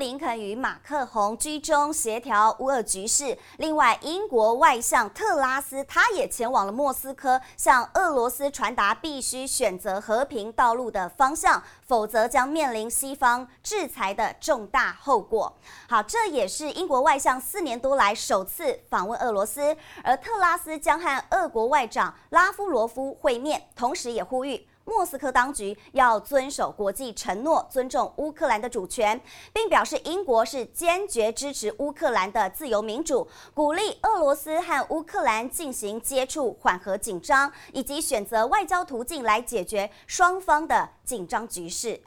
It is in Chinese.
林肯与马克宏居中协调乌俄局势。另外，英国外相特拉斯他也前往了莫斯科，向俄罗斯传达必须选择和平道路的方向，否则将面临西方制裁的重大后果。好，这也是英国外相四年多来首次访问俄罗斯，而特拉斯将和俄国外长拉夫罗夫会面，同时也呼吁。莫斯科当局要遵守国际承诺，尊重乌克兰的主权，并表示英国是坚决支持乌克兰的自由民主，鼓励俄罗斯和乌克兰进行接触，缓和紧张，以及选择外交途径来解决双方的紧张局势。